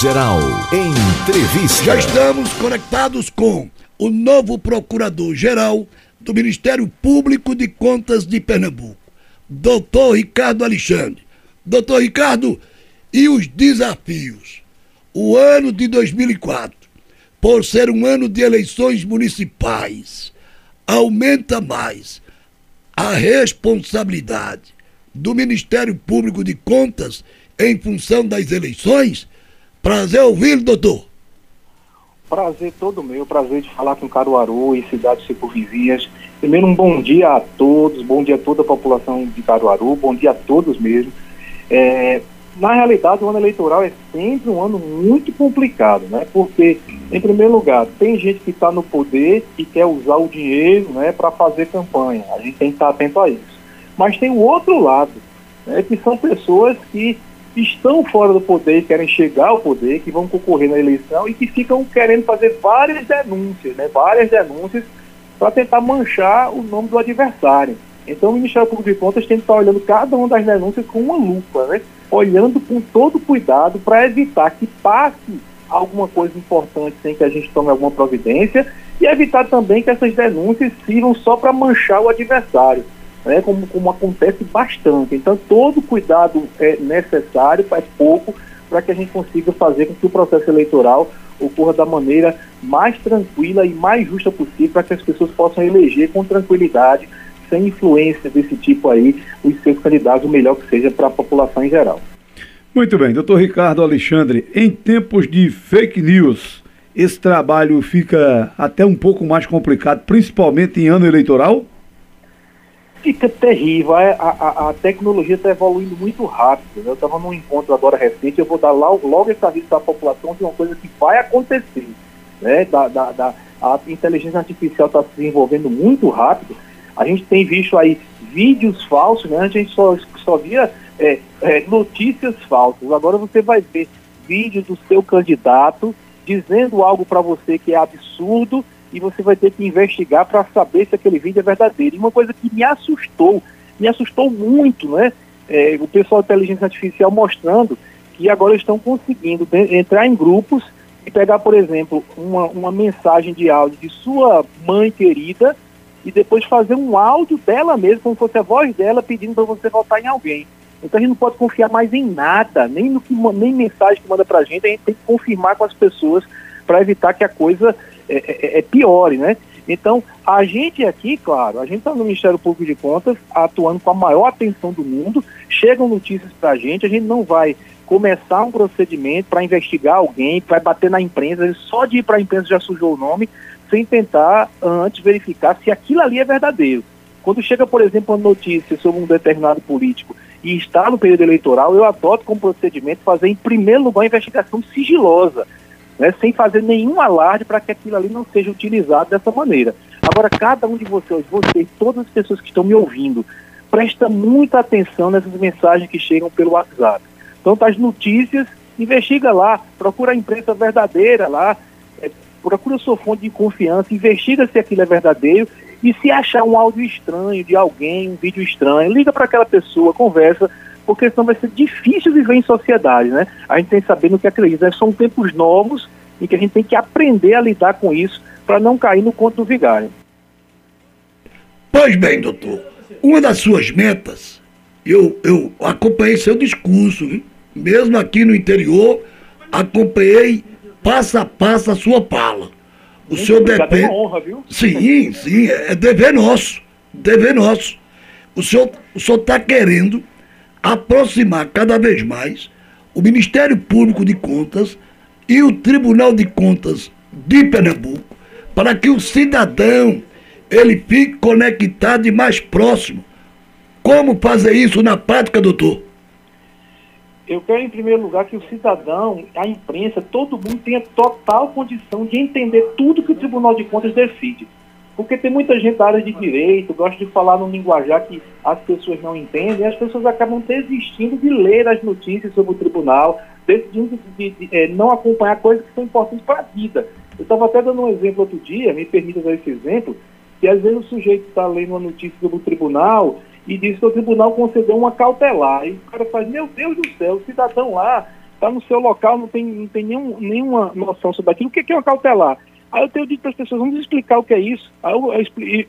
Geral. Entrevista. Já estamos conectados com o novo Procurador-Geral do Ministério Público de Contas de Pernambuco, doutor Ricardo Alexandre. Doutor Ricardo, e os desafios? O ano de 2004, por ser um ano de eleições municipais, aumenta mais a responsabilidade do Ministério Público de Contas em função das eleições? Prazer ouvi-lo, doutor. Prazer todo meu, prazer de falar com Caruaru e cidades circunvizinhas. Primeiro, um bom dia a todos, bom dia a toda a população de Caruaru, bom dia a todos mesmo. É, na realidade, o ano eleitoral é sempre um ano muito complicado, né? Porque, em primeiro lugar, tem gente que está no poder e quer usar o dinheiro né, para fazer campanha. A gente tem que estar atento a isso. Mas tem o outro lado, né, que são pessoas que estão fora do poder, querem chegar ao poder, que vão concorrer na eleição e que ficam querendo fazer várias denúncias, né, várias denúncias para tentar manchar o nome do adversário. Então o Ministério Público de Contas tem que estar olhando cada uma das denúncias com uma lupa, né? olhando com todo cuidado para evitar que passe alguma coisa importante sem que a gente tome alguma providência e evitar também que essas denúncias sirvam só para manchar o adversário, né? como, como acontece bastante. Então todo cuidado é necessário, faz pouco, para que a gente consiga fazer com que o processo eleitoral ocorra da maneira mais tranquila e mais justa possível para que as pessoas possam eleger com tranquilidade sem influência desse tipo aí, os seus candidatos, o melhor que seja para a população em geral. Muito bem, doutor Ricardo Alexandre, em tempos de fake news, esse trabalho fica até um pouco mais complicado, principalmente em ano eleitoral? Fica terrível, a, a, a tecnologia está evoluindo muito rápido. Né? Eu estava num encontro agora recente, eu vou dar logo, logo esse aviso a população de uma coisa que vai acontecer. Né? Da, da, da a inteligência artificial está se desenvolvendo muito rápido a gente tem visto aí vídeos falsos, né? A gente só, só via é, é, notícias falsas. Agora você vai ver vídeos do seu candidato dizendo algo para você que é absurdo e você vai ter que investigar para saber se aquele vídeo é verdadeiro. E uma coisa que me assustou, me assustou muito, né? É, o pessoal da inteligência artificial mostrando que agora estão conseguindo entrar em grupos e pegar, por exemplo, uma, uma mensagem de áudio de sua mãe querida e depois fazer um áudio dela mesma, como se fosse a voz dela, pedindo para você votar em alguém. Então a gente não pode confiar mais em nada, nem no que nem mensagem que manda para a gente, a gente tem que confirmar com as pessoas para evitar que a coisa é, é, é, é, piore, né? Então, a gente aqui, claro, a gente está no Ministério Público de Contas atuando com a maior atenção do mundo, chegam notícias para a gente, a gente não vai começar um procedimento para investigar alguém, para bater na imprensa, só de ir para a imprensa já sujou o nome, sem tentar antes verificar se aquilo ali é verdadeiro. Quando chega, por exemplo, uma notícia sobre um determinado político e está no período eleitoral, eu adoto como procedimento fazer, em primeiro lugar, uma investigação sigilosa, né, sem fazer nenhum alarde para que aquilo ali não seja utilizado dessa maneira. Agora, cada um de vocês, vocês, todas as pessoas que estão me ouvindo, presta muita atenção nessas mensagens que chegam pelo WhatsApp. Então, tá as notícias, investiga lá, procura a imprensa verdadeira lá, procura a sua fonte de confiança, investiga se aquilo é verdadeiro e se achar um áudio estranho de alguém, um vídeo estranho, liga para aquela pessoa, conversa, porque senão vai ser difícil viver em sociedade, né? A gente tem que saber no que acredita. São tempos novos em que a gente tem que aprender a lidar com isso para não cair no conto do vigário. Pois bem, doutor, uma das suas metas, eu, eu acompanhei seu discurso, viu? mesmo aqui no interior, acompanhei passo a passo a sua pala. O Muito senhor depende. É honra, viu? Sim, sim, é dever nosso. Dever nosso. O senhor está querendo aproximar cada vez mais o Ministério Público de Contas e o Tribunal de Contas de Pernambuco para que o cidadão ele fique conectado e mais próximo. Como fazer isso na prática, doutor? eu quero, em primeiro lugar, que o cidadão, a imprensa, todo mundo tenha total condição de entender tudo que o Tribunal de Contas decide. Porque tem muita gente da área de direito, gosta de falar num linguajar que as pessoas não entendem, e as pessoas acabam desistindo de ler as notícias sobre o tribunal, decidindo de, de, de é, não acompanhar coisas que são importantes para a vida. Eu estava até dando um exemplo outro dia, me permita dar esse exemplo, que às vezes o sujeito está lendo uma notícia sobre o tribunal e diz que o tribunal concedeu uma cautelar. E o cara faz, meu Deus do céu, o cidadão lá está no seu local, não tem, não tem nenhum, nenhuma noção sobre aquilo. O que é uma cautelar? Aí eu tenho dito para as pessoas, vamos explicar o que é isso. Aí eu,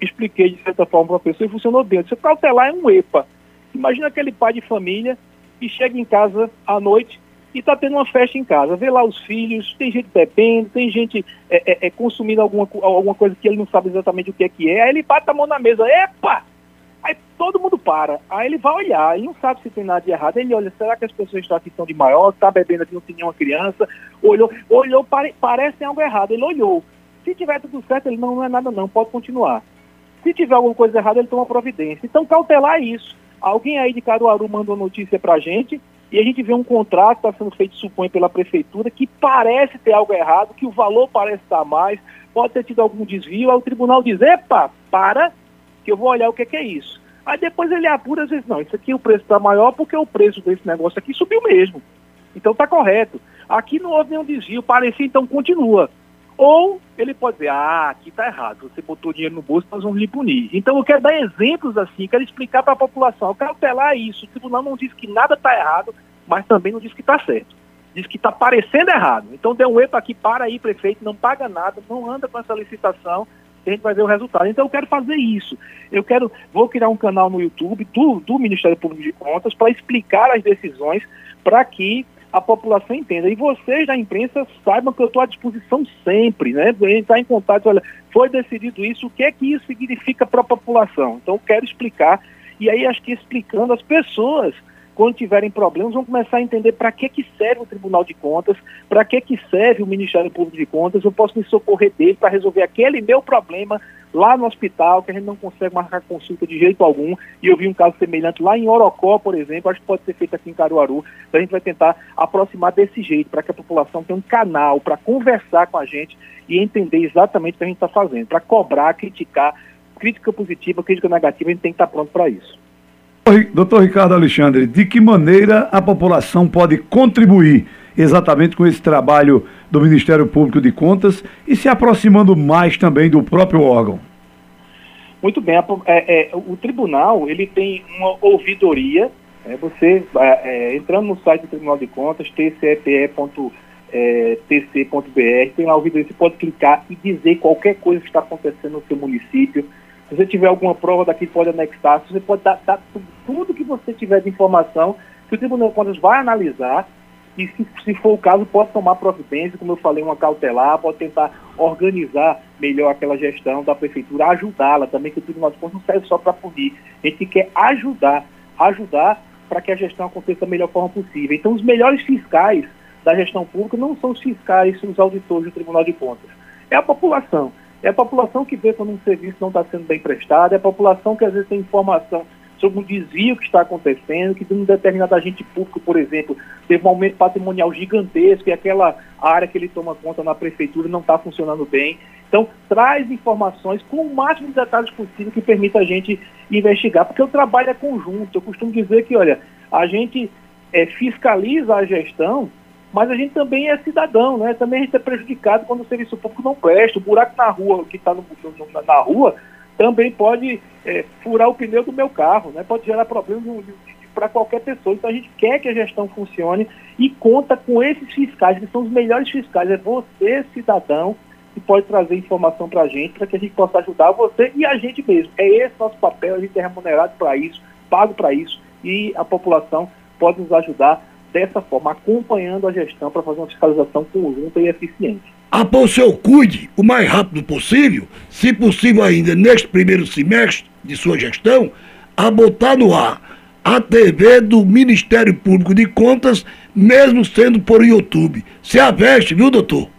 expliquei de certa forma para a pessoa e funcionou bem. Eu cautelar é um EPA. Imagina aquele pai de família que chega em casa à noite e está tendo uma festa em casa. Vê lá os filhos, tem gente bebendo, tem gente é, é, é, consumindo alguma, alguma coisa que ele não sabe exatamente o que é que é. Aí ele bate a mão na mesa, epa! Para. Aí ele vai olhar, ele não sabe se tem nada de errado. Ele olha, será que as pessoas estão aqui estão de maior? Está bebendo aqui, não tem nenhuma criança? Olhou, olhou, pare, parece algo errado. Ele olhou. Se tiver tudo certo, ele não, não é nada não, pode continuar. Se tiver alguma coisa errada, ele toma providência. Então, cautelar isso. Alguém aí de Caruaru mandou notícia pra gente e a gente vê um contrato que está sendo feito, supõe, pela prefeitura, que parece ter algo errado, que o valor parece estar mais, pode ter tido algum desvio, aí o tribunal diz, epa, para, que eu vou olhar o que, que é isso. Aí depois ele apura, às vezes, não, isso aqui o preço está maior porque o preço desse negócio aqui subiu mesmo. Então está correto. Aqui não houve nenhum desvio, parecia, então continua. Ou ele pode dizer, ah, aqui está errado, você botou dinheiro no bolso, nós vamos lhe punir. Então eu quero dar exemplos assim, quero explicar para a população, cautelar isso. O tribunal não diz que nada está errado, mas também não diz que está certo. Diz que está parecendo errado. Então dê um EPA aqui, para aí, prefeito, não paga nada, não anda com essa licitação, a gente vai ver o resultado. Então eu quero fazer isso. Eu quero, vou criar um canal no YouTube do, do Ministério Público de Contas para explicar as decisões para que a população entenda. E vocês da imprensa saibam que eu estou à disposição sempre, né? Entrar em contato, olha, foi decidido isso, o que é que isso significa para a população? Então eu quero explicar, e aí acho que explicando as pessoas quando tiverem problemas, vão começar a entender para que, que serve o Tribunal de Contas, para que, que serve o Ministério Público de Contas, eu posso me socorrer dele para resolver aquele meu problema lá no hospital, que a gente não consegue marcar consulta de jeito algum, e eu vi um caso semelhante lá em Orocó, por exemplo, acho que pode ser feito aqui em Caruaru, então a gente vai tentar aproximar desse jeito, para que a população tenha um canal para conversar com a gente e entender exatamente o que a gente está fazendo, para cobrar, criticar, crítica positiva, crítica negativa, a gente tem que estar tá pronto para isso. Doutor Ricardo Alexandre, de que maneira a população pode contribuir exatamente com esse trabalho do Ministério Público de Contas e se aproximando mais também do próprio órgão? Muito bem, é, é, o tribunal ele tem uma ouvidoria, é, você é, entrando no site do Tribunal de Contas, tcepe.tc.br, é, tem lá ouvidoria, você pode clicar e dizer qualquer coisa que está acontecendo no seu município, se você tiver alguma prova daqui, pode anexar. Você pode dar, dar tudo que você tiver de informação que o Tribunal de Contas vai analisar e, se, se, for o caso, pode tomar providência, como eu falei, uma cautelar, pode tentar organizar melhor aquela gestão da prefeitura, ajudá-la também, que o Tribunal de Contas não serve só para punir. A gente quer ajudar, ajudar para que a gestão aconteça da melhor forma possível. Então, os melhores fiscais da gestão pública não são os fiscais, os auditores do Tribunal de Contas. É a população. É a população que vê quando um serviço não está sendo bem prestado, é a população que às vezes tem informação sobre um desvio que está acontecendo, que de um determinado agente público, por exemplo, teve um aumento patrimonial gigantesco e aquela área que ele toma conta na prefeitura não está funcionando bem. Então, traz informações com o máximo de detalhes possível que permita a gente investigar, porque o trabalho é conjunto. Eu costumo dizer que, olha, a gente é, fiscaliza a gestão, mas a gente também é cidadão, né? Também a gente é prejudicado quando o serviço público não presta. O buraco na rua, que está na rua, também pode é, furar o pneu do meu carro, né? Pode gerar problemas para qualquer pessoa. Então a gente quer que a gestão funcione e conta com esses fiscais, que são os melhores fiscais. É você, cidadão, que pode trazer informação para a gente, para que a gente possa ajudar você e a gente mesmo. É esse nosso papel, a gente é remunerado para isso, pago para isso, e a população pode nos ajudar dessa forma, acompanhando a gestão para fazer uma fiscalização conjunta e eficiente. Após seu cuide o mais rápido possível, se possível ainda neste primeiro semestre de sua gestão, a botar no ar a TV do Ministério Público de Contas, mesmo sendo por YouTube. Se aveste, viu, doutor?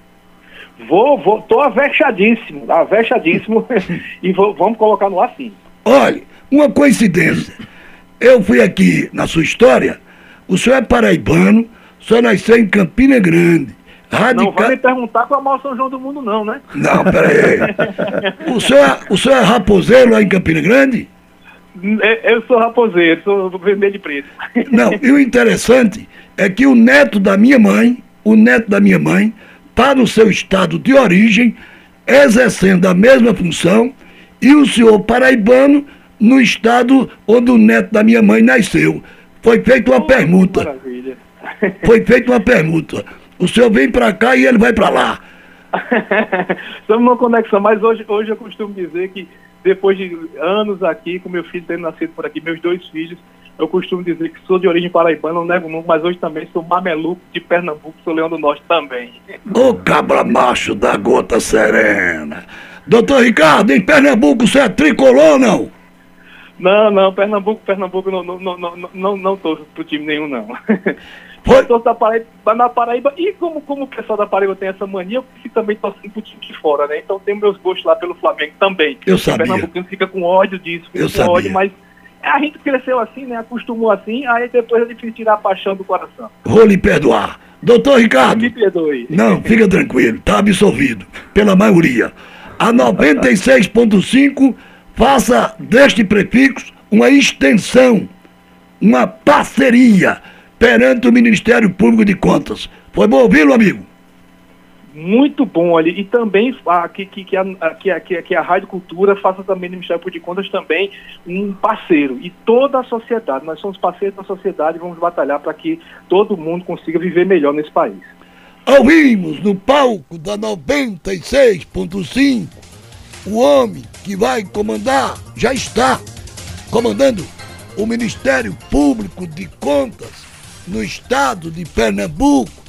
Vou, vou, tô avexadíssimo, avexadíssimo, e vou, vamos colocar no ar sim. Olha, uma coincidência. Eu fui aqui na sua história o senhor é paraibano, o senhor nasceu em Campina Grande. Radical... Não vai me perguntar qual é o maior São João do mundo, não, né? Não, peraí. o, senhor, é, o senhor é raposeiro lá em Campina Grande? É, eu sou raposeiro, sou vermelho de preto. Não, e o interessante é que o neto da minha mãe, o neto da minha mãe, está no seu estado de origem, exercendo a mesma função, e o senhor paraibano no estado onde o neto da minha mãe nasceu. Foi feita uma oh. Maravilha. foi feita uma permuta. O senhor vem para cá e ele vai para lá. Estamos numa conexão, mas hoje, hoje eu costumo dizer que depois de anos aqui, com meu filho tendo nascido por aqui, meus dois filhos, eu costumo dizer que sou de origem paraibana, não nego nunca, mas hoje também sou mameluco de Pernambuco, sou Leão do Norte também. Ô cabra macho da gota serena. Doutor Ricardo, em Pernambuco você é tricolor não? Não, não, Pernambuco, Pernambuco não, não, não, não, não, não torço pro time nenhum, não. Foi? Eu torço da Paraíba, na Paraíba, e como, como o pessoal da Paraíba tem essa mania, eu fico também torcendo pro time de fora, né? Então tenho meus gostos lá pelo Flamengo também. Eu sabia. O Pernambucano fica com ódio disso, fica Eu com sabia. ódio, mas a gente cresceu assim, né? Acostumou assim, aí depois é difícil tirar a paixão do coração. Vou lhe perdoar. Doutor Ricardo, Me perdoe. não, fica tranquilo, tá absolvido, pela maioria. A 96.5 faça deste prefixo uma extensão, uma parceria perante o Ministério Público de Contas. Foi bom ouvi-lo, amigo? Muito bom ali. E também ah, que, que, que, a, que, a, que, a- que a Rádio Cultura faça também no Ministério Público de Contas também um parceiro. E toda a sociedade, nós somos parceiros da sociedade e vamos batalhar para que todo mundo consiga viver melhor nesse país. Ouvimos no palco da 96.5 o homem que vai comandar, já está comandando o Ministério Público de Contas no estado de Pernambuco,